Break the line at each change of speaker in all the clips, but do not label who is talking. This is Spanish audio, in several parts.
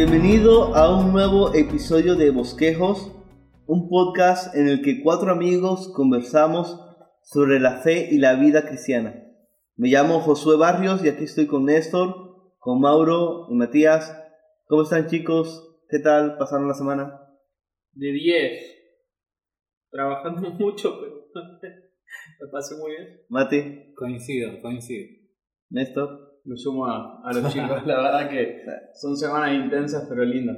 Bienvenido a un nuevo episodio de Bosquejos, un podcast en el que cuatro amigos conversamos sobre la fe y la vida cristiana. Me llamo Josué Barrios y aquí estoy con Néstor, con Mauro y Matías. ¿Cómo están chicos? ¿Qué tal pasaron la semana?
De 10. Trabajando mucho, pero me pasé muy bien.
Mati,
Coincido, coincido.
Néstor.
Me sumo a, a los chicos, la verdad que son semanas intensas pero lindas.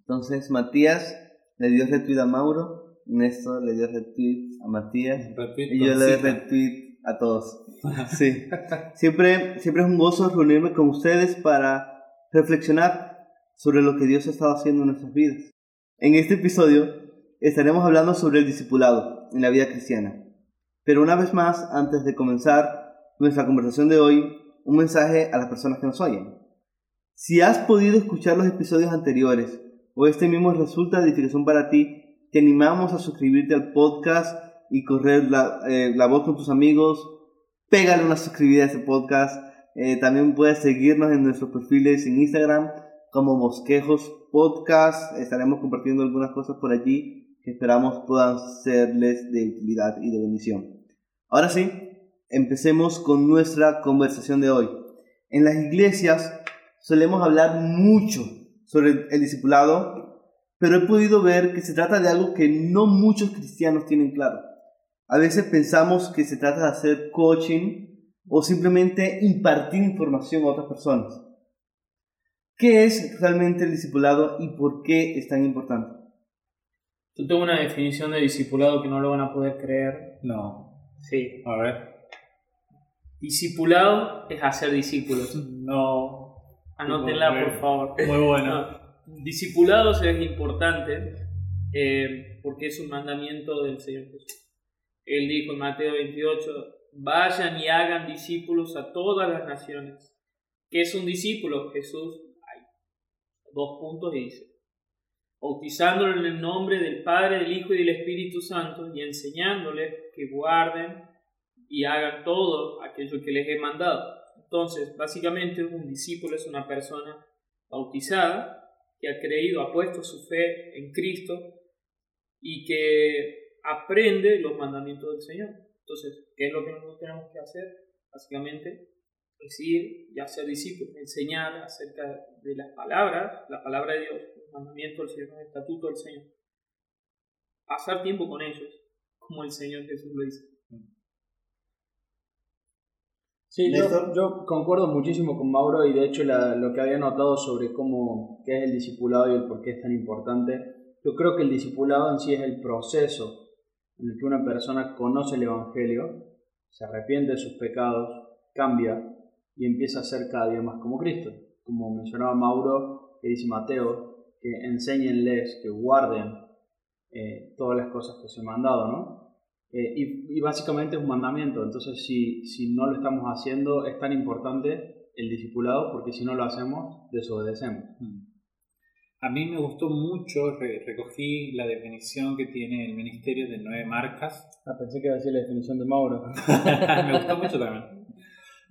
Entonces Matías le dio retweet a Mauro, Néstor le dio retweet a Matías
Repito,
y yo le
cita.
retweet a todos. Sí. Siempre, siempre es un gozo reunirme con ustedes para reflexionar sobre lo que Dios ha estado haciendo en nuestras vidas. En este episodio estaremos hablando sobre el discipulado en la vida cristiana. Pero una vez más, antes de comenzar nuestra conversación de hoy, un mensaje a las personas que nos oyen. Si has podido escuchar los episodios anteriores o este mismo resulta de edificación para ti, te animamos a suscribirte al podcast y correr la, eh, voz con tus amigos. Pégale una suscribida a este podcast. Eh, también puedes seguirnos en nuestros perfiles en Instagram como Bosquejos Podcast. Estaremos compartiendo algunas cosas por allí que esperamos puedan serles de utilidad y de bendición. Ahora sí, empecemos con nuestra conversación de hoy. En las iglesias solemos hablar mucho sobre el, discipulado, pero he podido ver que se trata de algo que no muchos cristianos tienen claro. A veces pensamos que se trata de hacer coaching o simplemente impartir información a otras personas. ¿Qué es realmente el discipulado y por qué es tan importante?
Yo tengo una definición de discipulado que no lo van a poder creer.
No.
Sí.
A ver.
Discipulado es hacer discípulos.
No.
Anótenla,
Muy
por favor.
Muy bueno.
No, Discipulados es importante eh, porque es un mandamiento del Señor Jesús. Él dijo en Mateo 28, vayan y hagan discípulos a todas las naciones. ¿Qué es un discípulo? Jesús, hay dos puntos y dice, bautizándolo en el nombre del Padre, del Hijo y del Espíritu Santo y enseñándoles que guarden y hagan todo aquello que les he mandado. Entonces, básicamente un discípulo es una persona bautizada que ha creído, ha puesto su fe en Cristo y que aprende los mandamientos del Señor. Entonces, ¿qué es lo que nosotros tenemos que hacer? Básicamente, es ir y hacer discípulos, enseñar acerca de las palabras, la palabra de Dios, los mandamientos del Señor, el estatuto del Señor. Pasar tiempo con ellos, como el Señor Jesús lo dice.
Sí, yo, yo concuerdo muchísimo con Mauro y de hecho la- lo que había notado sobre cómo qué es el discipulado y el por qué es tan importante, yo creo que el discipulado en sí es el proceso en el que una persona conoce el Evangelio, se arrepiente de sus pecados, cambia y empieza a ser cada día más como Cristo. Como mencionaba Mauro, que dice Mateo, que enséñenles, que guarden eh, todas las cosas que os he mandado, ¿no? Eh, y, y básicamente es un mandamiento, entonces si, si no lo estamos haciendo es tan importante el discipulado porque si no lo hacemos desobedecemos.
Mm. A mí me gustó mucho, re- recogí la definición que tiene el Ministerio de Nueve Marcas.
Ah, pensé que iba a decir la definición de Mauro.
me gustó mucho también.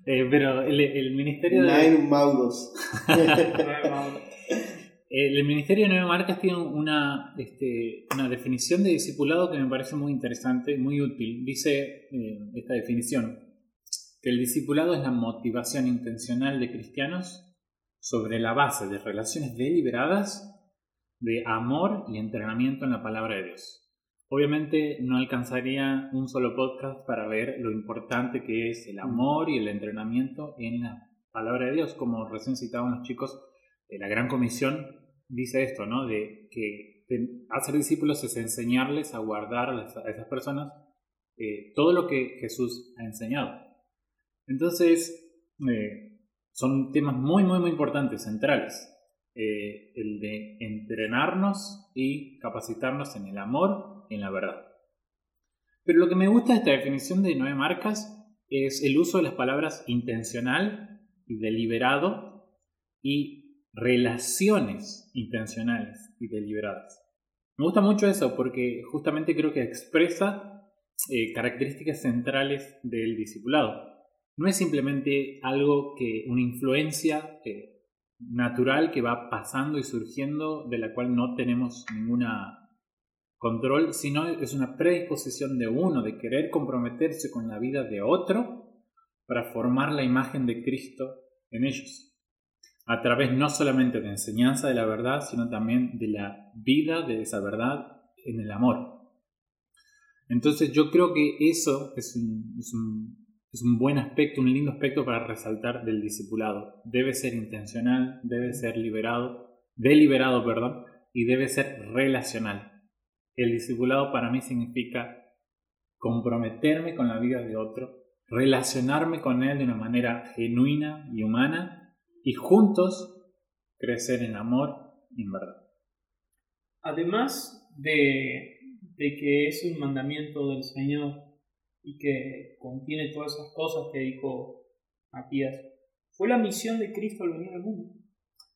Eh, pero el, el Ministerio de...
Nine Mauros.
El, el Ministerio de Nueve Marcas tiene una, este, una definición de discipulado que me parece muy interesante, muy útil. Dice eh, esta definición, que el discipulado es la motivación intencional de cristianos sobre la base de relaciones deliberadas de amor y entrenamiento en la palabra de Dios. Obviamente no alcanzaría un solo podcast para ver lo importante que es el amor y el entrenamiento en la palabra de Dios, como recién citaban los chicos de la Gran Comisión dice esto, ¿no? De que hacer discípulos es enseñarles a guardar a esas personas eh, todo lo que Jesús ha enseñado. Entonces, eh, son temas muy, muy, muy importantes, centrales. Eh, el de entrenarnos y capacitarnos en el amor y en la verdad. Pero lo que me gusta de esta definición de nueve marcas es el uso de las palabras intencional y deliberado y relaciones intencionales y deliberadas. Me gusta mucho eso porque justamente creo que expresa eh, características centrales del discipulado. No es simplemente algo que, una influencia eh, natural que va pasando y surgiendo, de la cual no tenemos ninguna control, sino es una predisposición de uno de querer comprometerse con la vida de otro para formar la imagen de Cristo en ellos, a través no solamente de enseñanza de la verdad, sino también de la vida de esa verdad en el amor. Entonces yo creo que eso es un, es un, es un buen aspecto, un lindo aspecto para resaltar del discipulado. Debe ser intencional, debe ser liberado, deliberado, perdón, y debe ser relacional. El discipulado para mí significa comprometerme con la vida de otro, relacionarme con él de una manera genuina y humana y juntos crecer en amor y en verdad.
Además de, de que es un mandamiento del Señor y que contiene todas esas cosas que dijo Matías, fue la misión de Cristo al venir al mundo.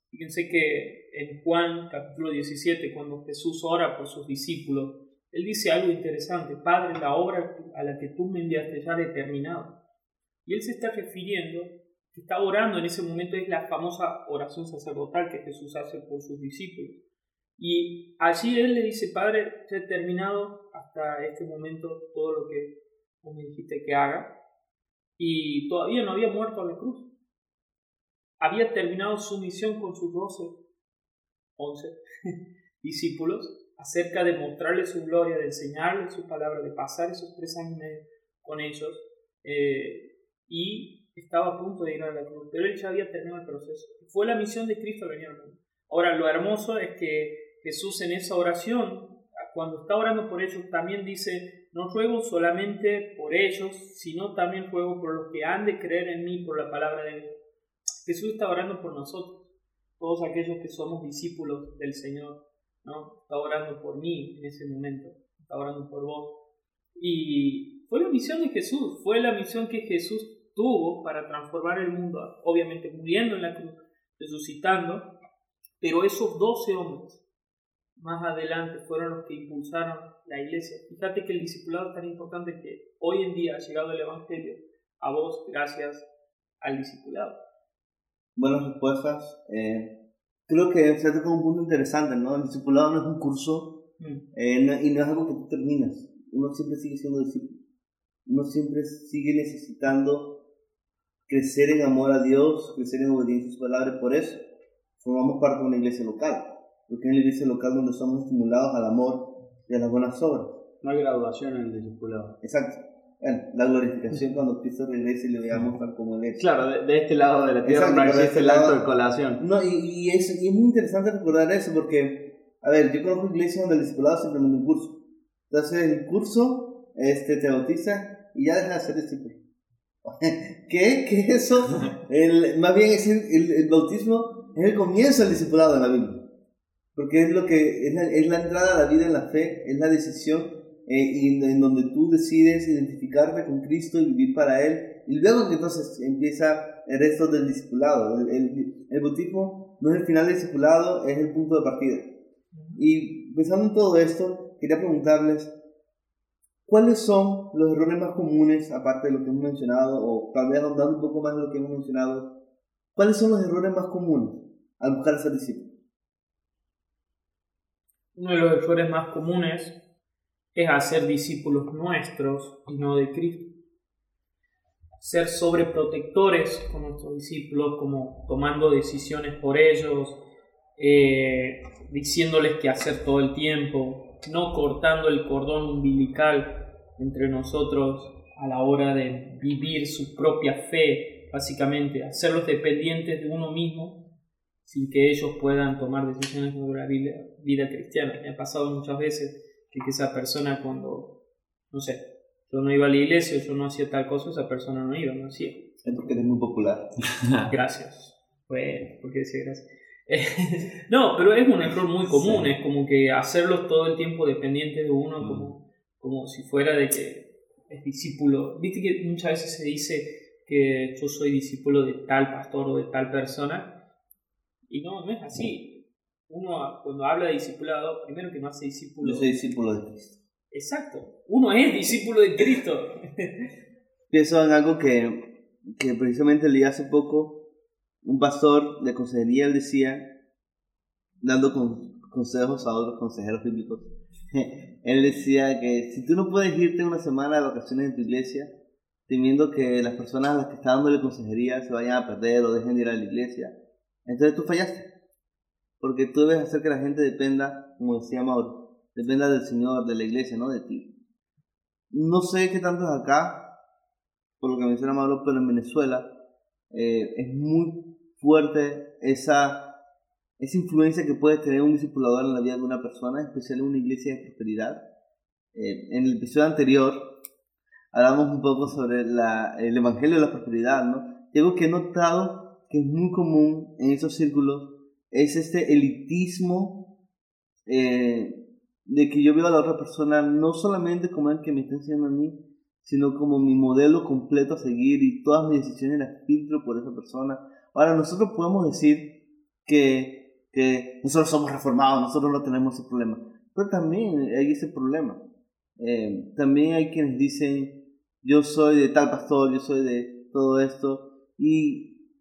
Fíjense que en Juan capítulo 17, cuando Jesús ora por sus discípulos, él dice algo interesante, Padre, la obra a la que tú me enviaste ya he terminado. Y él se está refiriendo, que está orando en ese momento, es la famosa oración sacerdotal que Jesús hace por sus discípulos. Y allí él le dice, Padre, ya he terminado hasta este momento todo lo que vos me dijiste que haga. Y todavía no había muerto a la cruz había terminado su misión con sus 12, 11 discípulos acerca de mostrarles su gloria, de enseñarles su palabra, de pasar esos tres años con ellos eh, y estaba a punto de ir a la cruz, pero él ya había terminado el proceso. Fue la misión de Cristo venir al mundo. Ahora, lo hermoso es que Jesús en esa oración, cuando está orando por ellos, también dice, no ruego solamente por ellos, sino también ruego por los que han de creer en mí por la palabra de Dios. Jesús está orando por nosotros, todos aquellos que somos discípulos del Señor, ¿no? Está orando por mí en ese momento, está orando por vos. Y fue la misión de Jesús, fue la misión que Jesús tuvo para transformar el mundo, obviamente muriendo en la cruz, resucitando, pero esos doce hombres más adelante fueron los que impulsaron la iglesia. Fíjate que el discipulado es tan importante que hoy en día ha llegado el Evangelio a vos gracias al discipulado
buenas respuestas. Eh, creo que se como un punto interesante, ¿no? El discipulado no es un curso mm. eh, y no es algo que tú terminas. Uno siempre sigue siendo discípulo. Uno siempre sigue necesitando crecer en amor a Dios, crecer en obediencia a su palabra. Por eso formamos parte de una iglesia local. Porque es la iglesia local donde somos estimulados al amor y a las buenas obras.
No hay graduación en el discipulado.
Exacto bueno, la glorificación cuando Cristo regrese y le veamos tal como Él es.
Claro, de, este lado de la tierra no existe este el acto de colación.
No, y, y, es, y, es, muy interesante recordar eso porque, a ver, yo conozco iglesias donde el discipulado es simplemente un curso. Entonces, el curso este, te bautiza y ya deja de ser discípulo. ¿Qué? ¿Qué es eso? El, más bien es el, el, bautismo es el comienzo del discipulado en la Biblia. Porque es lo que es la, es la entrada a la vida en la fe, es la decisión eh, y en donde tú decides identificarte con Cristo y vivir para Él. Y luego que entonces empieza el resto del discipulado. El, el, el, bautismo no es el final del discipulado, es el punto de partida. Y pensando en todo esto, quería preguntarles, ¿cuáles son los errores más comunes, aparte de lo que hemos mencionado, o tal vez ahondando un poco más de lo que hemos mencionado, cuáles son los errores más comunes al buscar ser discípulo?
Uno de los errores más comunes es hacer discípulos nuestros y no de Cristo. Ser sobreprotectores con nuestros discípulos, como tomando decisiones por ellos, eh, diciéndoles qué hacer todo el tiempo, no cortando el cordón umbilical entre nosotros a la hora de vivir su propia fe, básicamente, hacerlos dependientes de uno mismo sin que ellos puedan tomar decisiones sobre la vida, vida cristiana. Me ha pasado muchas veces que esa persona cuando, no sé, yo no iba a la iglesia, yo no hacía tal cosa, esa persona no iba, no hacía.
Es porque eres muy popular.
gracias. Bueno, porque decía gracias. no, pero es un error muy común, es como que hacerlos todo el tiempo dependientes de uno, mm. como, como si fuera de que es discípulo. Viste que muchas veces se dice que yo soy discípulo de tal pastor o de tal persona, y no, no es así uno cuando habla de discipulado, primero que no hace discípulo.
Yo soy discípulo de Cristo.
Exacto, uno es discípulo de Cristo.
Pienso en algo que, que precisamente leí hace poco un pastor de consejería, él decía, dando consejos a otros consejeros bíblicos, él decía que si tú no puedes irte una semana de vacaciones en tu iglesia, temiendo que las personas a las que está dándole consejería se vayan a perder o dejen de ir a la iglesia, entonces tú fallaste. Porque tú debes hacer que la gente dependa, como decía Mauro, dependa del Señor, de la iglesia, no de ti. No sé qué tanto es acá, por lo que menciona Mauro, pero en Venezuela eh, es muy fuerte esa, esa influencia que puede tener un discipulador en la vida de una persona, especialmente en una iglesia de prosperidad. Eh, en el episodio anterior hablamos un poco sobre el Evangelio de la Prosperidad, ¿no? Y algo que he notado que es muy común en esos círculos es este elitismo eh, de que yo veo a la otra persona no solamente como el que me está enseñando a mí, sino como mi modelo completo a seguir y todas mis decisiones las filtro por esa persona. Ahora, nosotros podemos decir que, que nosotros somos reformados, nosotros no tenemos ese problema, pero también hay ese problema. Eh, también hay quienes dicen, yo soy de tal pastor, yo soy de todo esto. Y,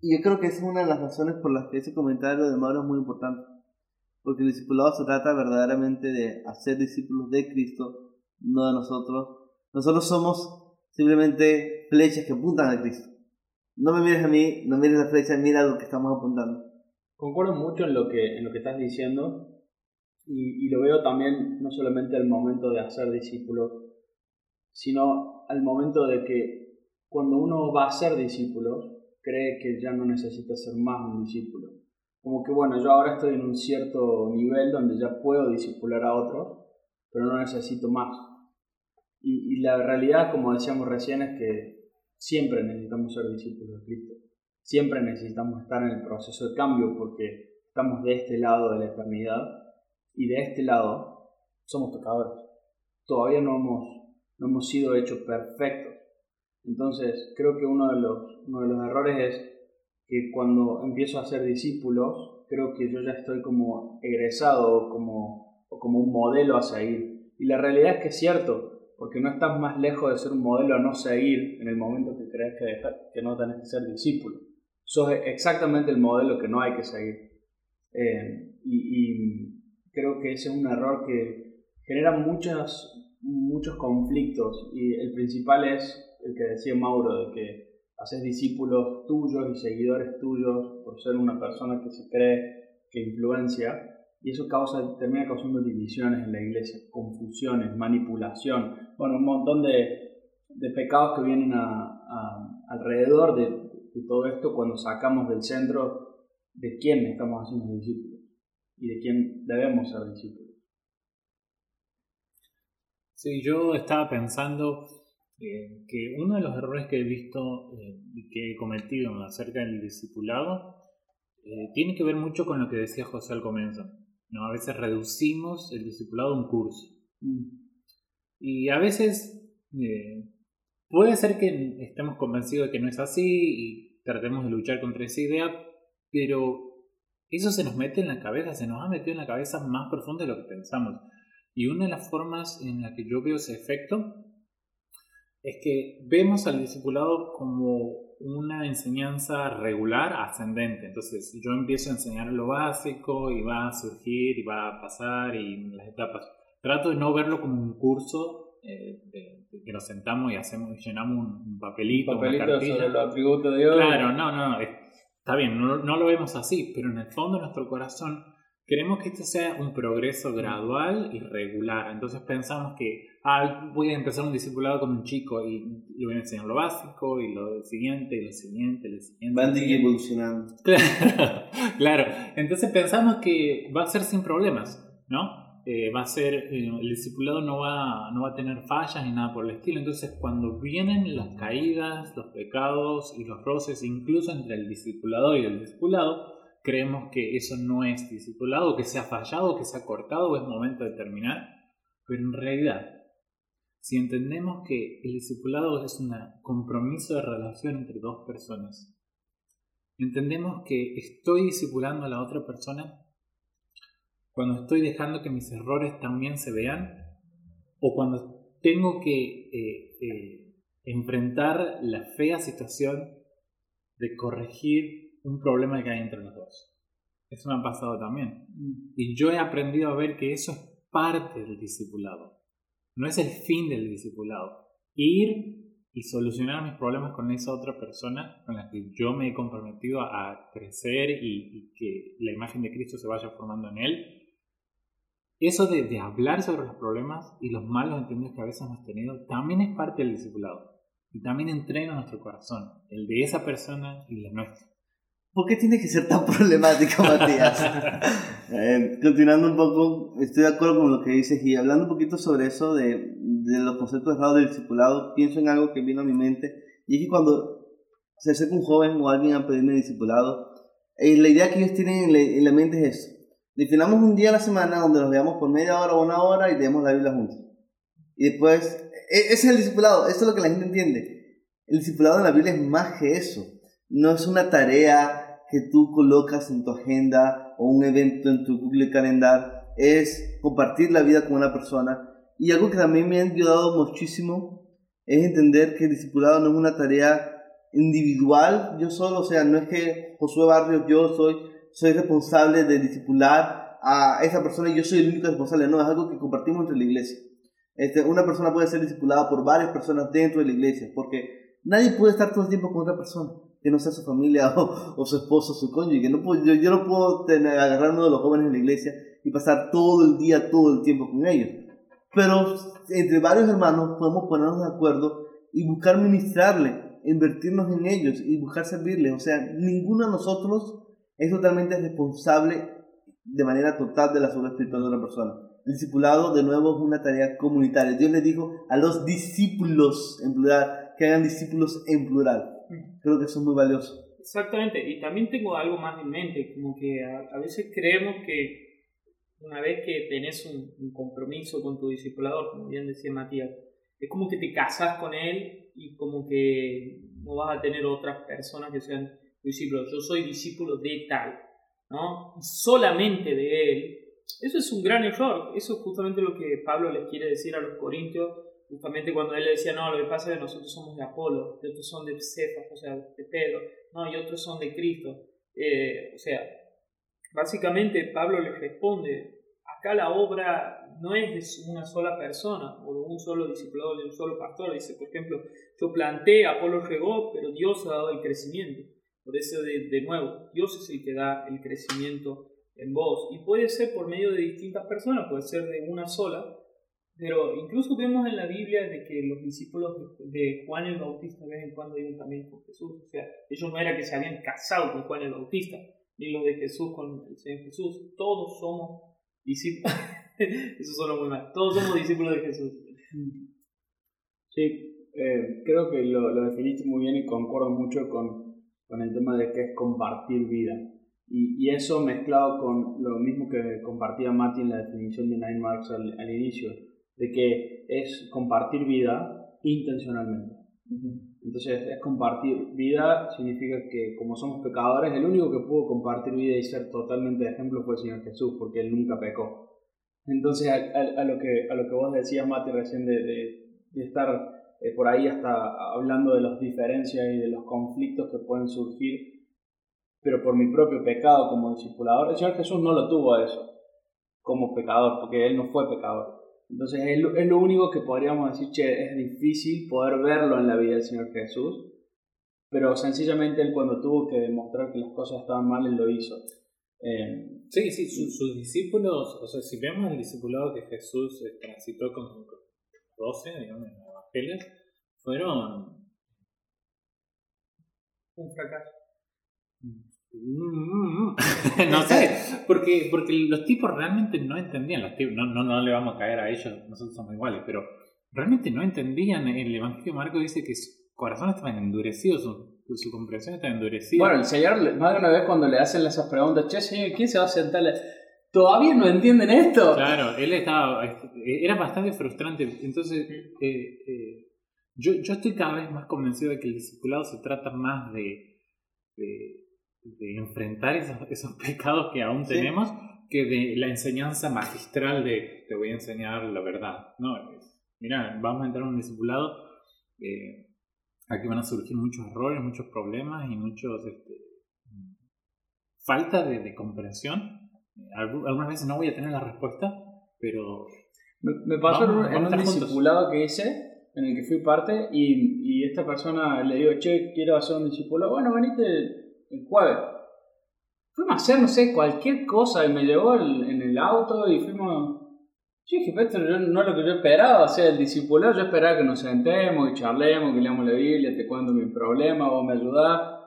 y yo creo que esa es una de las razones por las que ese comentario de Mauro es muy importante. Porque el discipulado se trata verdaderamente de hacer discípulos de Cristo, no de nosotros. Nosotros somos simplemente flechas que apuntan a Cristo. No me mires a mí, no mires la flecha, mira lo que estamos apuntando.
Concuerdo mucho en lo que, en lo que estás diciendo y, y lo veo también no solamente al momento de hacer discípulos, sino al momento de que cuando uno va a ser discípulo, cree que ya no necesita ser más un discípulo. Como que bueno, yo ahora estoy en un cierto nivel donde ya puedo discipular a otros, pero no necesito más. Y, y la realidad, como decíamos recién, es que siempre necesitamos ser discípulos de Cristo. Siempre necesitamos estar en el proceso de cambio porque estamos de este lado de la eternidad y de este lado somos pecadores. Todavía no hemos no hemos sido hechos perfectos. Entonces, creo que uno de los, uno de los errores es que cuando empiezo a ser discípulos, creo que yo ya estoy como egresado como, o como un modelo a seguir. Y la realidad es que es cierto, porque no estás más lejos de ser un modelo a no seguir en el momento que crees que, que no tenés que ser discípulo. Sos exactamente el modelo que no hay que seguir. Eh, y, y creo que ese es un error que genera muchas, muchos conflictos y el principal es el que decía Mauro, de que haces discípulos tuyos y seguidores tuyos por ser una persona que se cree que influencia y eso causa, termina causando divisiones en la iglesia, confusiones, manipulación, bueno, un montón de, de pecados que vienen a, alrededor de, de, todo esto cuando sacamos del centro de quién estamos haciendo discípulos y de quién debemos ser discípulos.
Sí, yo estaba pensando eh, que uno de los errores que he visto eh, y que he cometido acerca del discipulado eh, tiene que ver mucho con lo que decía José al comienzo. ¿no? A veces reducimos el discipulado a un curso. Mm. Y a veces puede ser que estemos convencidos de que no es así y tratemos de luchar contra esa idea, pero eso se nos mete en la cabeza, se nos ha metido en la cabeza más profundo de lo que pensamos. Y una de las formas en la que yo veo ese efecto es que vemos al discipulado como una enseñanza regular ascendente. Entonces yo empiezo a enseñar lo básico y va a surgir y va a pasar y las etapas. Trato de no verlo como un curso eh, de, que nos sentamos y hacemos llenamos un, papelito,
papelito una cartilla. sobre los atributos de Dios.
Claro, no, no, está bien, no, no lo vemos así, pero en el fondo de nuestro corazón Queremos que esto sea un progreso gradual y regular. Entonces pensamos que ah, voy a empezar un discipulado con un chico y le voy a enseñar lo básico y lo siguiente y lo siguiente y lo siguiente.
Van evolucionando.
Claro, claro. Entonces pensamos que va a ser sin problemas, ¿no? Eh, va a ser, eh, el discipulado no va, no va a tener fallas ni nada por el estilo. Entonces cuando vienen las caídas, los pecados y los roces, incluso entre el discipulado y el discipulado, creemos que eso no es discipulado, que se ha fallado, que se ha cortado o es momento de terminar. Pero en realidad, si entendemos que el discipulado es un compromiso de relación entre dos personas, entendemos que estoy discipulando a la otra persona cuando estoy dejando que mis errores también se vean o cuando tengo que eh, eh, enfrentar la fea situación de corregir un problema que hay entre los dos. Eso me ha pasado también.
Mm.
Y yo he aprendido a ver que eso es parte del discipulado. No es el fin del discipulado. Ir y solucionar mis problemas con esa otra persona con la que yo me he comprometido a crecer y, y que la imagen de Cristo se vaya formando en él. Eso de, de hablar sobre los problemas y los malos entendidos que a veces hemos tenido también es parte del discipulado. Y también entrena nuestro corazón, el de esa persona y el nuestro.
¿Por qué tiene que ser tan problemático, Matías? Eh, continuando un poco, estoy de acuerdo con lo que dices y hablando un poquito sobre eso de, de los conceptos errados del discipulado, pienso en algo que vino a mi mente y es que cuando se acerca un joven o alguien a pedirme discipulado, eh, la idea que ellos tienen en la, en la mente es eso. Definamos un día a la semana donde nos veamos por media hora o una hora y leemos la Biblia juntos. Y después, e- ese es el discipulado, eso es lo que la gente entiende. El discipulado en la Biblia es más que eso. No es una tarea que tú colocas en tu agenda o un evento en tu Google Calendar. Es compartir la vida con una persona. Y algo que también me ha ayudado muchísimo es entender que el discipulado no es una tarea individual, yo solo, o sea, no es que Josué Barrios, yo soy, soy responsable de discipular a esa persona y yo soy el único responsable, no, es algo que compartimos entre la iglesia. Este, una persona puede ser discipulada por varias personas dentro de la iglesia, porque nadie puede estar todo el tiempo con otra persona, que no sea su familia o, o su esposo, su cónyuge. No puedo, yo, no puedo tener, agarrar uno de los jóvenes en la iglesia y pasar todo el día, todo el tiempo con ellos. Pero entre varios hermanos podemos ponernos de acuerdo y buscar ministrarle, invertirnos en ellos y buscar servirles. O sea, ninguno de nosotros es totalmente responsable de manera total de la salud espiritual de una persona. El discipulado, de nuevo, es una tarea comunitaria. Dios le dijo a los discípulos en plural que hagan discípulos en plural. Creo que eso es muy valioso.
Exactamente, y también tengo algo más en mente, como que a, veces creemos que una vez que tenés un, un, compromiso con tu discipulador, como bien decía Matías, es como que te casas con él y como que no vas a tener otras personas que sean discípulos. Yo soy discípulo de tal, ¿no? Y solamente de él. Eso es un gran error. Eso es justamente lo que Pablo les quiere decir a los corintios, justamente cuando él le decía, no, lo que pasa es que nosotros somos de Apolo, y otros son de Cefas, o sea, de Pedro, no, y otros son de Cristo. Eh, o sea, básicamente Pablo les responde, acá la obra no es de una sola persona o de un solo discipulado, de un solo pastor. Dice, por ejemplo, yo planté, Apolo regó, pero Dios ha dado el crecimiento. Por eso, de, nuevo, Dios es el que da el crecimiento en vos. Y puede ser por medio de distintas personas, puede ser de una sola. Pero incluso vemos en la Biblia de que los discípulos de Juan el Bautista de vez en cuando iban también con Jesús. O sea, ellos no era que se habían casado con Juan el Bautista, ni los de Jesús con el Señor Jesús. Todos somos discípulos. Eso suena muy mal. Todos somos discípulos de Jesús.
Sí, eh, creo que lo, lo, definiste muy bien y concuerdo mucho con, con el tema de que es compartir vida. Y, y, eso mezclado con lo mismo que compartía Mati en la definición de Nine Marks al, al inicio, de que es compartir vida intencionalmente. Entonces, es compartir vida significa que como somos pecadores, el único que pudo compartir vida y ser totalmente de ejemplo fue el Señor Jesús, porque Él nunca pecó. Entonces, a, a, a lo, que, a lo que vos decías, Mati, recién de, de, de estar eh, por ahí hasta hablando de las diferencias y de los conflictos que pueden surgir, pero por mi propio pecado como discipulador, el Señor Jesús no lo tuvo eso como pecador, porque Él no fue pecador. Entonces es lo, es lo único que podríamos decir, che, es difícil poder verlo en la vida del Señor Jesús, pero sencillamente Él cuando tuvo que demostrar que las cosas estaban mal, Él lo hizo.
Eh, sí, sí, sus, sus, discípulos, o sea, si vemos el discipulado que Jesús transitó con los 12, digamos, evangelios, fueron
un fracaso.
no sé, porque, porque los tipos realmente no entendían, los tipos, no, no, no le vamos a caer a ellos, nosotros somos iguales, pero realmente no entendían. El Evangelio de Marco dice que su corazón estaba endurecido, su, su comprensión estaba endurecida.
Bueno, el Señor, más de una vez cuando le hacen esas preguntas, che, Señor, ¿quién se va a sentar? ¿Todavía no entienden esto?
Claro, él estaba, era bastante frustrante. Entonces, eh, eh, yo, yo estoy cada vez más convencido de que el discipulado se trata más de, de de enfrentar esos, esos, pecados que aún sí. tenemos que de la enseñanza magistral de te voy a enseñar la verdad. No, mira, vamos a entrar en un discipulado, eh, aquí van a surgir muchos errores, muchos problemas y muchos este, falta de, comprensión. Algunas veces no voy a tener la respuesta, pero...
Me, pasó en un discipulado que hice, en el que fui parte, y, y esta persona le digo, che, quiero hacer un discipulado. Bueno, venite el jueves. Fuimos a hacer, no sé, cualquier cosa, y me llevó en el auto y fuimos... Yo dije, pero no es lo que yo esperaba, o sea, el discipulado, yo esperaba que nos sentemos y charlemos, que leamos la Biblia, te cuento mi problema, vos me ayudás.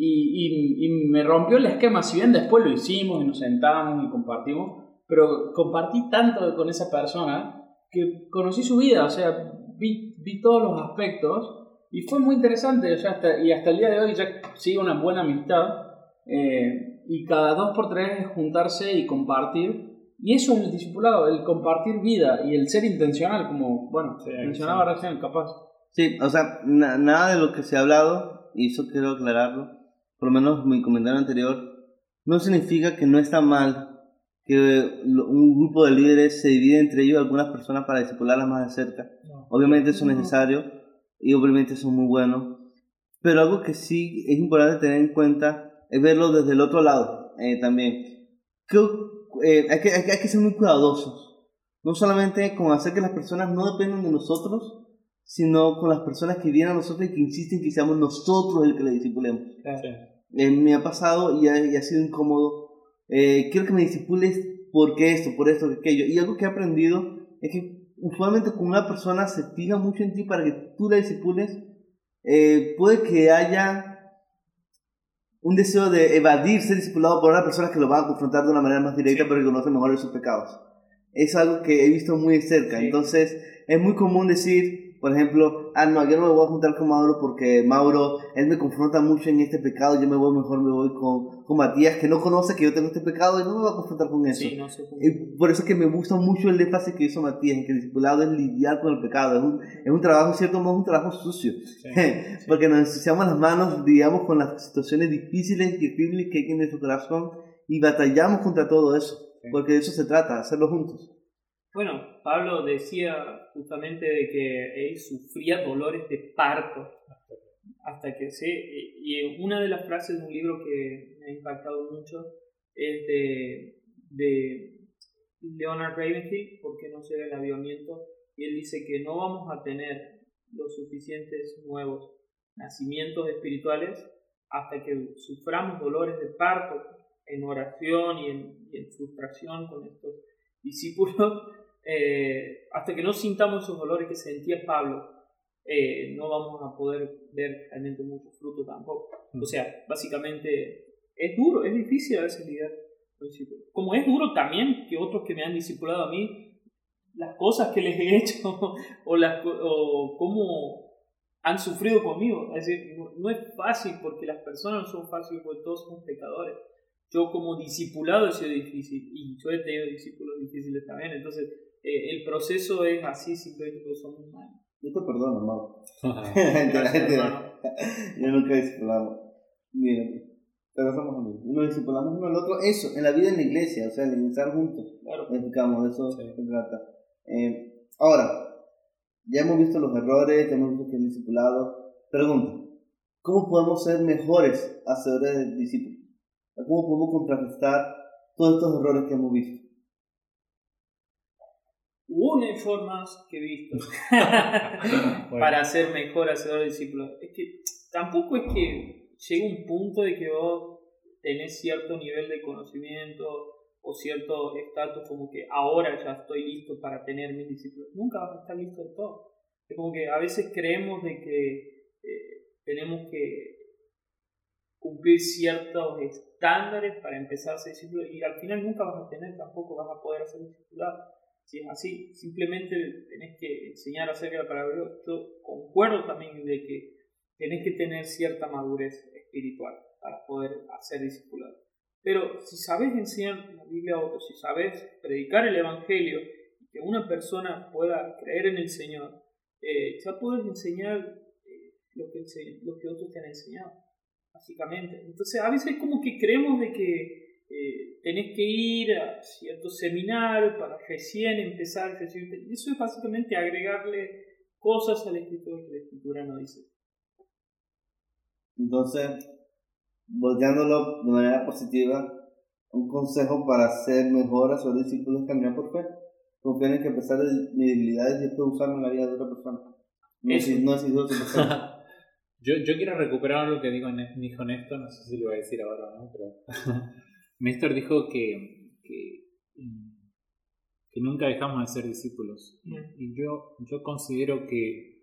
Y, y, me rompió el esquema, si bien después lo hicimos y nos sentamos y compartimos, pero compartí tanto con esa persona que conocí su vida, o sea, vi, vi todos los aspectos y fue muy interesante, o sea, hasta, y hasta el día de hoy ya sigue una buena amistad eh, y cada dos por tres es juntarse y compartir. Y eso es el discipulado, el compartir vida y el ser intencional, como, bueno, mencionaba recién, capaz.
Sí, o sea, nada de lo que se ha hablado, y eso quiero aclararlo, por lo menos mi comentario anterior, no significa que no está mal que un grupo de líderes se divide entre ellos algunas personas para discipularlas más de cerca. Obviamente eso es necesario y obviamente son muy buenos, pero algo que sí es importante tener en cuenta es verlo desde el otro lado eh, también. Eh, hay, que, hay, que, ser muy cuidadosos. No solamente con hacer que las personas no dependan de nosotros, sino con las personas que vienen a nosotros y que insisten que seamos nosotros el que le disipulemos. Eh, me ha pasado y ha, y ha sido incómodo. quiero que me disipules porque esto, por esto, por aquello. Y algo que he aprendido es que usualmente con una persona se fija mucho en ti para que tú la disipules, puede que haya un deseo de evadir ser discipulado por una persona que lo va a confrontar de una manera más directa pero que conoce mejor sus pecados. Es algo que he visto muy cerca. Entonces, es muy común decir, por ejemplo, ah, no, yo no me voy a juntar con Mauro porque Mauro, él me confronta mucho en este pecado, yo me voy mejor, me voy con, con Matías, que no conoce que yo tengo este pecado y no me voy a confrontar con eso. y por eso es que me gusta mucho el énfasis que hizo Matías, en que el discipulado es lidiar con el pecado, es un, es un trabajo, cierto modo, un trabajo sucio, porque nos ensuciamos las manos, digamos, con las situaciones difíciles y terribles que hay en nuestro corazón y batallamos contra todo eso, porque de eso se trata, hacerlo juntos.
Bueno, Pablo decía justamente de que él sufría dolores de parto hasta que sí, y una de las frases de un libro que me ha impactado mucho es de, de Leonard Ravenhill, porque no se el avivamiento, y él dice que no vamos a tener los suficientes nuevos nacimientos espirituales hasta que suframos dolores de parto en oración y en, y con estos discípulos eh, hasta que no sintamos esos dolores que sentía Pablo, eh, no vamos a poder ver realmente mucho fruto tampoco. O sea, básicamente es duro, es difícil a veces lidiar Como es duro también que otros que me han discipulado a mí, las cosas que les he hecho o, las, o cómo han sufrido conmigo. Es decir, no, es fácil porque las personas no son fáciles porque todos somos pecadores. Yo como discipulado he sido difícil y yo he tenido discípulos difíciles también. Entonces, eh, el proceso es así simplemente porque somos humanos.
Yo te perdono, hermano. Yo nunca he discipulado. Miren, pero somos amigos. Uno discipulamos uno al otro. Eso, en la vida en la iglesia, o sea, en estar juntos. Claro. Explicamos, de eso se trata. Eh, ahora, ya hemos visto los errores, ya hemos visto que es discipulado. Pregunta, ¿cómo podemos ser mejores hacedores del discípulo? ¿Cómo podemos contrarrestar todos estos errores que hemos visto?
una formas que he visto para ser mejor hacedor de discípulos. Es que tampoco es que llegue un punto de que vos tenés cierto nivel de conocimiento o cierto estatus como que ahora ya estoy listo para tener mis discípulos. Nunca vas a estar listo de todo. Es como que a veces creemos de que eh, tenemos que cumplir ciertos estándares para empezar a ser discípulo y al final nunca vas a tener, tampoco vas a poder hacer discipulado si es así, simplemente tenés que enseñar acerca de la palabra. Yo concuerdo también de que tenés que tener cierta madurez espiritual para poder hacer discipulado. Pero si sabes enseñar la Biblia a otros, si sabes predicar el Evangelio y que una persona pueda creer en el Señor, eh, ya puedes enseñar eh, lo, que, lo que otros te han enseñado, básicamente. Entonces a veces como que creemos de que eh, tenés que ir a cierto seminario para recién empezar a recibir. Eso es básicamente agregarle cosas a la escritura que la escritura no dice.
Entonces, volteándolo de manera positiva, un consejo para ser mejor a sus discípulos caminar por fe. Confiar en que a pesar de mi debilidades, Dios puede usarme en la vida de otra persona. No es, no es.
Yo, yo quiero recuperar lo que digo, dijo Néstor, no sé si lo voy a decir ahora o no, pero Néstor dijo que, que, que nunca dejamos de ser discípulos. Y yo, yo considero que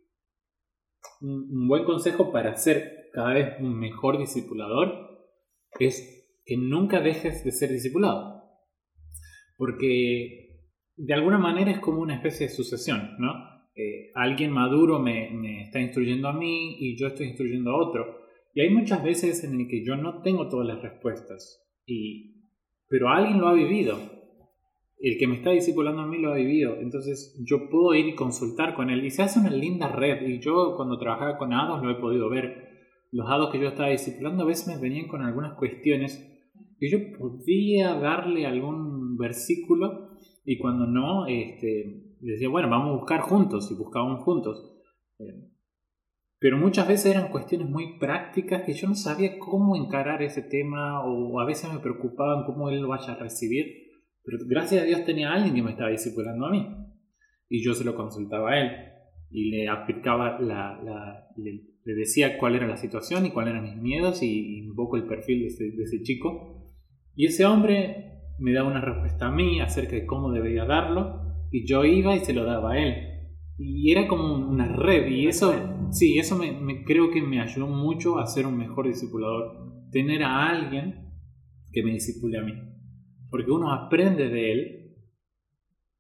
un, un buen consejo para ser cada vez un mejor discipulador es que nunca dejes de ser discipulado. Porque de alguna manera es como una especie de sucesión, ¿no? Eh, alguien maduro me, está instruyendo a mí y yo estoy instruyendo a otro. Y hay muchas veces en el que yo no tengo todas las respuestas, y, pero alguien lo ha vivido. El que me está discipulando a mí lo ha vivido. Entonces yo puedo ir y consultar con él. Y se hace una linda red. Y yo cuando trabajaba con hados lo he podido ver. Los hados que yo estaba discipulando a veces me venían con algunas cuestiones y yo podía darle algún versículo y cuando no, este, decía, bueno, vamos a buscar juntos y buscábamos juntos. Eh, pero muchas veces eran cuestiones muy prácticas que yo no sabía cómo encarar ese tema o a veces me preocupaban cómo él lo vaya a recibir. Pero gracias a Dios tenía alguien que me estaba discipulando a mí y yo se lo consultaba a él y le aplicaba la, le, decía cuál era la situación y cuáles eran mis miedos y, y un poco el perfil de ese, de ese chico. Y ese hombre me daba una respuesta a mí acerca de cómo debería darlo y yo iba y se lo daba a él. Y era como una red y eso, sí, eso me, me creo que me ayudó mucho a ser un mejor discipulador. Tener a alguien que me disipule a mí. Porque uno aprende de él,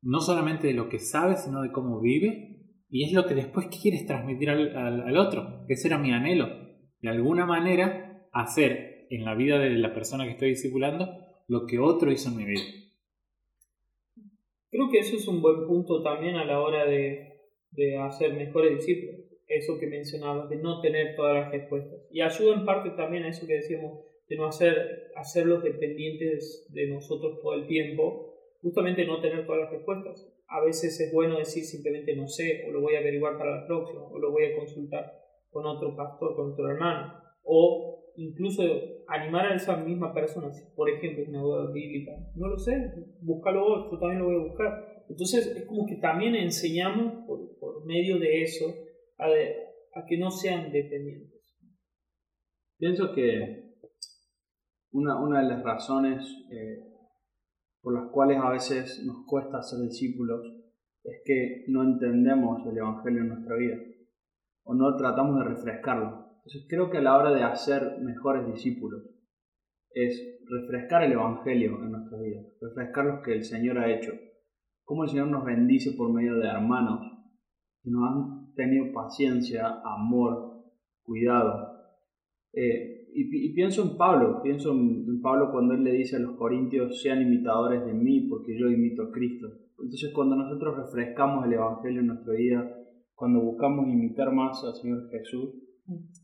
no solamente de lo que sabe, sino de cómo vive. Y es lo que después quieres transmitir al, al, al otro. Ese era mi anhelo. De alguna manera, hacer en la vida de la persona que estoy discipulando lo que otro hizo en mi vida.
Creo que eso es un buen punto también a la hora de, de hacer mejores discípulos. Eso que mencionabas, de no tener todas las respuestas. Y ayuda en parte también a eso que decíamos, de no hacer, hacerlos dependientes de nosotros todo el tiempo, justamente no tener todas las respuestas. A veces es bueno decir simplemente no sé, o lo voy a averiguar para la próxima, o lo voy a consultar con otro pastor, con otro hermano, o incluso animar a esa misma persona, por ejemplo es una duda bíblica, no lo sé, búscalo vos, yo también lo voy a buscar. Entonces es como que también enseñamos por, medio de eso a, que no sean dependientes.
Pienso que una, una de las razones eh, por las cuales a veces nos cuesta ser discípulos es que no entendemos el Evangelio en nuestra vida o no tratamos de refrescarlo. Entonces creo que a la hora de hacer mejores discípulos es refrescar el Evangelio en nuestra vida, refrescar lo que el Señor ha hecho, cómo el Señor nos bendice por medio de hermanos que nos han tenido paciencia, amor, cuidado. Eh, y, y, pienso en Pablo, pienso en, en, Pablo cuando él le dice a los corintios, sean imitadores de mí porque yo imito a Cristo. Entonces cuando nosotros refrescamos el Evangelio en nuestra vida, cuando buscamos imitar más al Señor Jesús,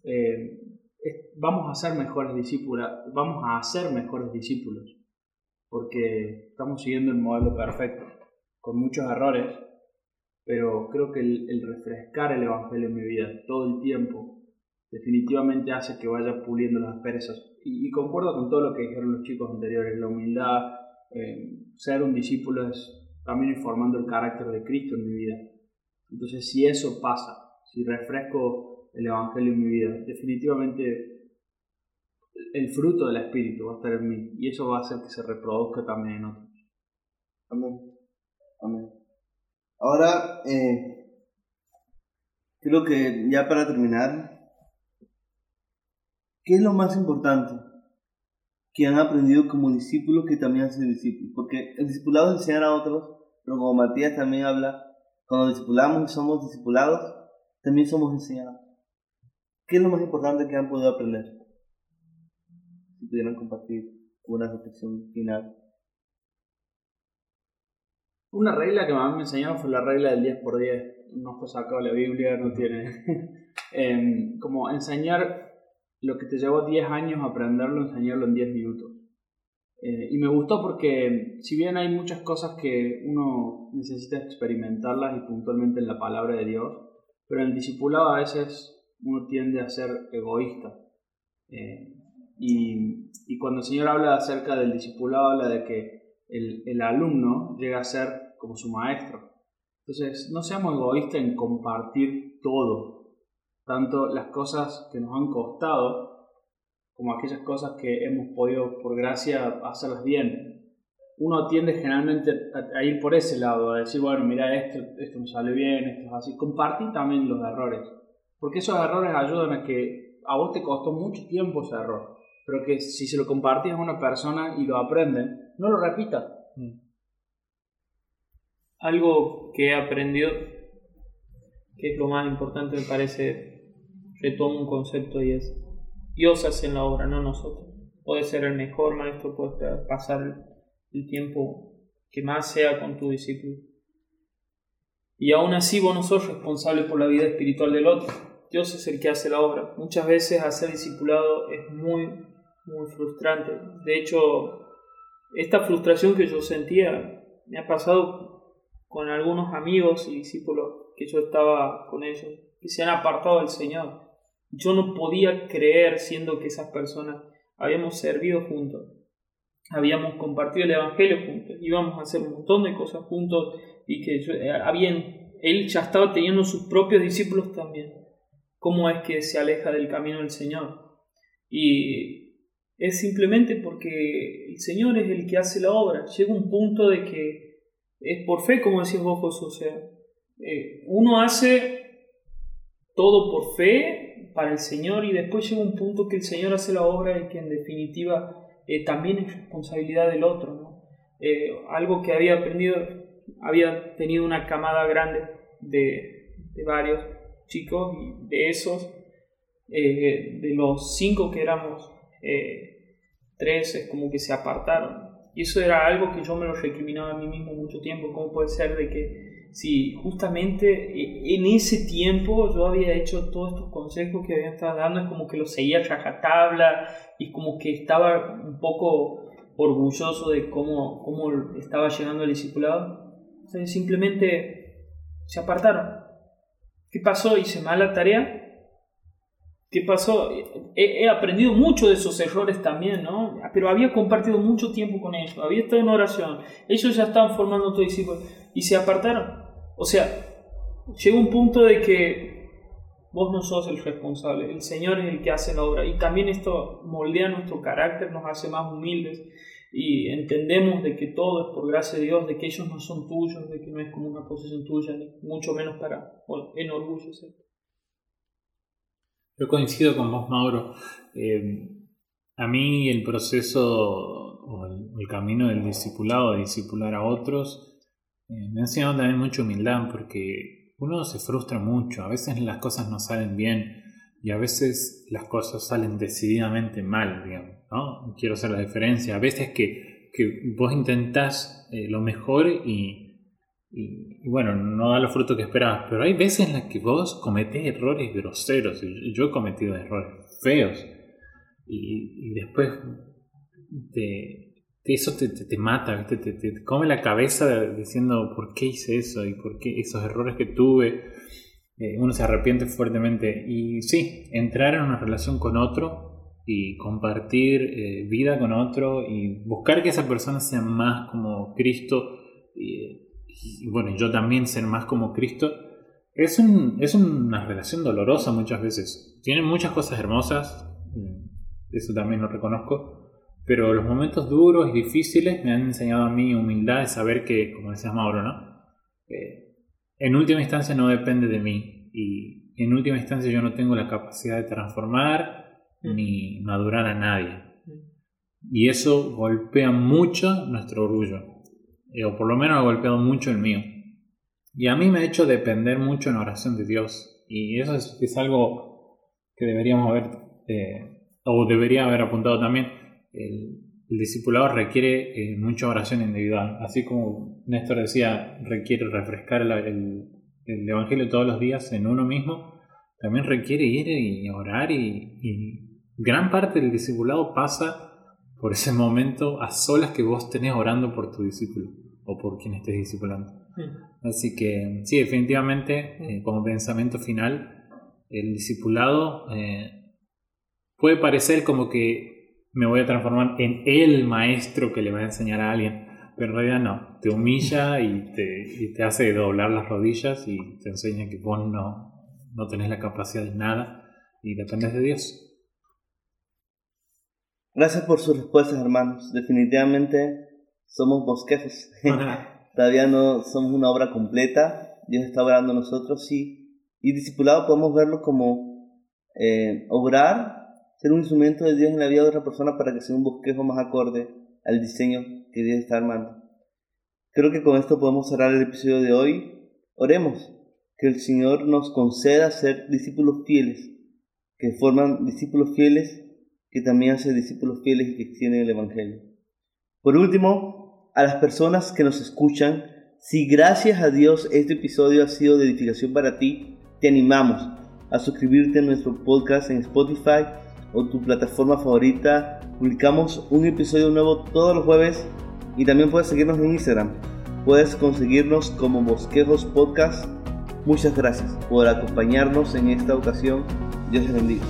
eh, vamos a ser mejores discípulos, vamos a hacer mejores discípulos, porque estamos siguiendo el modelo perfecto, con muchos errores, pero creo que el, refrescar el Evangelio en mi vida todo el tiempo definitivamente hace que vaya puliendo las asperezas. Y, concuerdo con todo lo que dijeron los chicos anteriores, la humildad, eh, ser un discípulo es también ir formando el carácter de Cristo en mi vida. Entonces, si eso pasa, si refresco el Evangelio en mi vida, definitivamente el fruto del Espíritu va a estar en mí y eso va a hacer que se reproduzca también en otros.
Amén. Amén. Ahora, eh, creo que ya para terminar, ¿qué es lo más importante que han aprendido como discípulos que también hacen discípulos? Porque el discipulado es enseñar a otros, pero como Matías también habla, cuando discipulamos y somos discipulados, también somos enseñados. ¿Qué es lo más importante que han podido aprender? Si pudieran compartir una reflexión final.
Una regla que mí me enseñaron fue la regla del 10 por 10. No está sacado de la Biblia, no tiene. eh, como enseñar lo que te llevó 10 años aprenderlo, enseñarlo en 10 minutos. Eh, y me gustó porque si bien hay muchas cosas que uno necesita experimentarlas y puntualmente en la palabra de Dios, pero en el discipulado a veces uno tiende a ser egoísta. Eh, Y, cuando el Señor habla acerca del discipulado, habla de que el, el alumno llega a ser como su maestro. Entonces, no seamos egoístas en compartir todo, tanto las cosas que nos han costado como aquellas cosas que hemos podido, por gracia, hacerlas bien. Uno tiende generalmente a, ir por ese lado, a decir, bueno, mira, esto, esto me sale bien, esto es así. Compartir también los errores, porque esos errores ayudan a que a vos te costó mucho tiempo ese error, pero que si se lo compartís a una persona y lo aprenden, no lo repita. Mm.
Algo que he aprendido, que es lo más importante me parece, retomo un concepto y es, Dios hace en la obra, no nosotros. Puede ser el mejor maestro, puede pasar el tiempo que más sea con tu discípulo. Y aún así vos no sos responsable por la vida espiritual del otro. Dios es el que hace la obra. Muchas veces hacer discipulado es muy, muy frustrante. De hecho, esta frustración que yo sentía me ha pasado con algunos amigos y discípulos que yo estaba con ellos, que se han apartado del Señor. Yo no podía creer siendo que esas personas habíamos servido juntos, habíamos compartido el Evangelio juntos, íbamos a hacer un montón de cosas juntos y que eh, él ya estaba teniendo sus propios discípulos también. ¿Cómo es que se aleja del camino del Señor? Y es simplemente porque el Señor es el que hace la obra. Llega un punto de que es por fe, como decís vos, José. O sea, eh, uno hace todo por fe para el Señor y después llega un punto que el Señor hace la obra y que en definitiva eh, también es responsabilidad del otro. ¿no? Eh, algo que había aprendido, había tenido una camada grande de, de varios chicos de esos, de los cinco que éramos, tres es como que se apartaron y eso era algo que yo me lo recriminaba a mí mismo mucho tiempo. ¿Cómo puede ser de que si justamente e, en ese tiempo yo había hecho todos estos consejos que había estado dando, es como que lo seguía rajatabla y como que estaba un poco orgulloso de cómo, cómo estaba llegando el discipulado? simplemente se apartaron. ¿Qué pasó? ¿Hice mal la tarea? ¿Qué pasó? He, aprendido mucho de esos errores también, ¿no? Pero había compartido mucho tiempo con ellos, había estado en oración, ellos ya estaban formando otro discípulo y se apartaron. O sea, llega un punto de que vos no sos el responsable, el Señor es el que hace la obra y también esto moldea nuestro carácter, nos hace más humildes y entendemos de que todo es por gracia de Dios, de que ellos no son tuyos, de que no es como una posesión tuya, ni mucho menos para enorgullecer.
Yo coincido con vos, Mauro. Eh, a mí el proceso o el, camino del discipulado, de discipular a otros, eh, me ha enseñado también mucha humildad porque uno se frustra mucho. A veces las cosas no salen bien y a veces las cosas salen decididamente mal, digamos. ¿no? Quiero hacer la diferencia. A veces que, que vos intentás eh, lo mejor y y, bueno, no da los frutos que esperabas, pero hay veces en las que vos cometés errores groseros, y yo he cometido errores feos, y, después eso te, te, mata, te, te, come la cabeza diciendo por qué hice eso y por qué esos errores que tuve, eh, uno se arrepiente fuertemente, y sí, entrar en una relación con otro y compartir eh, vida con otro y buscar que esa persona sea más como Cristo. Y, bueno, yo también ser más como Cristo, es, un, es una relación dolorosa muchas veces. Tiene muchas cosas hermosas, mm, eso también lo reconozco, pero los momentos duros y difíciles me han enseñado a mí humildad de saber que, como decías Mauro, ¿no? En última instancia no depende de mí y en última instancia yo no tengo la capacidad de transformar mm. ni madurar a nadie. Mm. Y eso golpea mucho nuestro orgullo o por lo menos ha golpeado mucho el mío. Y a mí me ha hecho depender mucho en la oración de Dios. Y eso es, algo que deberíamos haber, eh, o debería haber apuntado también. El, discipulado requiere eh, mucha oración individual. Así como Néstor decía, requiere refrescar el, Evangelio todos los días en uno mismo, también requiere ir y orar y, y gran parte del discipulado pasa por ese momento a solas que vos tenés orando por tu discípulo o por quien estés discipulando. Así que sí, definitivamente, eh, como pensamiento final, el discipulado eh, puede parecer como que me voy a transformar en el maestro que le va a enseñar a alguien. Pero en realidad no, te humilla y te, y te hace doblar las rodillas y te enseña que vos no, no tenés la capacidad de nada y dependes de Dios.
Gracias por sus respuestas, hermanos. Definitivamente somos bosquejos. Todavía no somos una obra completa. Dios está obrando nosotros, sí. Y discipulado podemos verlo como eh, obrar, ser un instrumento de Dios en la vida de otra persona para que sea un bosquejo más acorde al diseño que Dios está armando. Creo que con esto podemos cerrar el episodio de hoy. Oremos que el Señor nos conceda ser discípulos fieles, que forman discípulos fieles, que también hacen discípulos fieles y que extienden el Evangelio. Por último, a las personas que nos escuchan, si gracias a Dios este episodio ha sido de edificación para ti, te animamos a suscribirte a nuestro podcast en Spotify o tu plataforma favorita. Publicamos un episodio nuevo todos los jueves y también puedes seguirnos en Instagram. Puedes conseguirnos como Bosquejos Podcast. Muchas gracias por acompañarnos en esta ocasión. Dios te bendiga.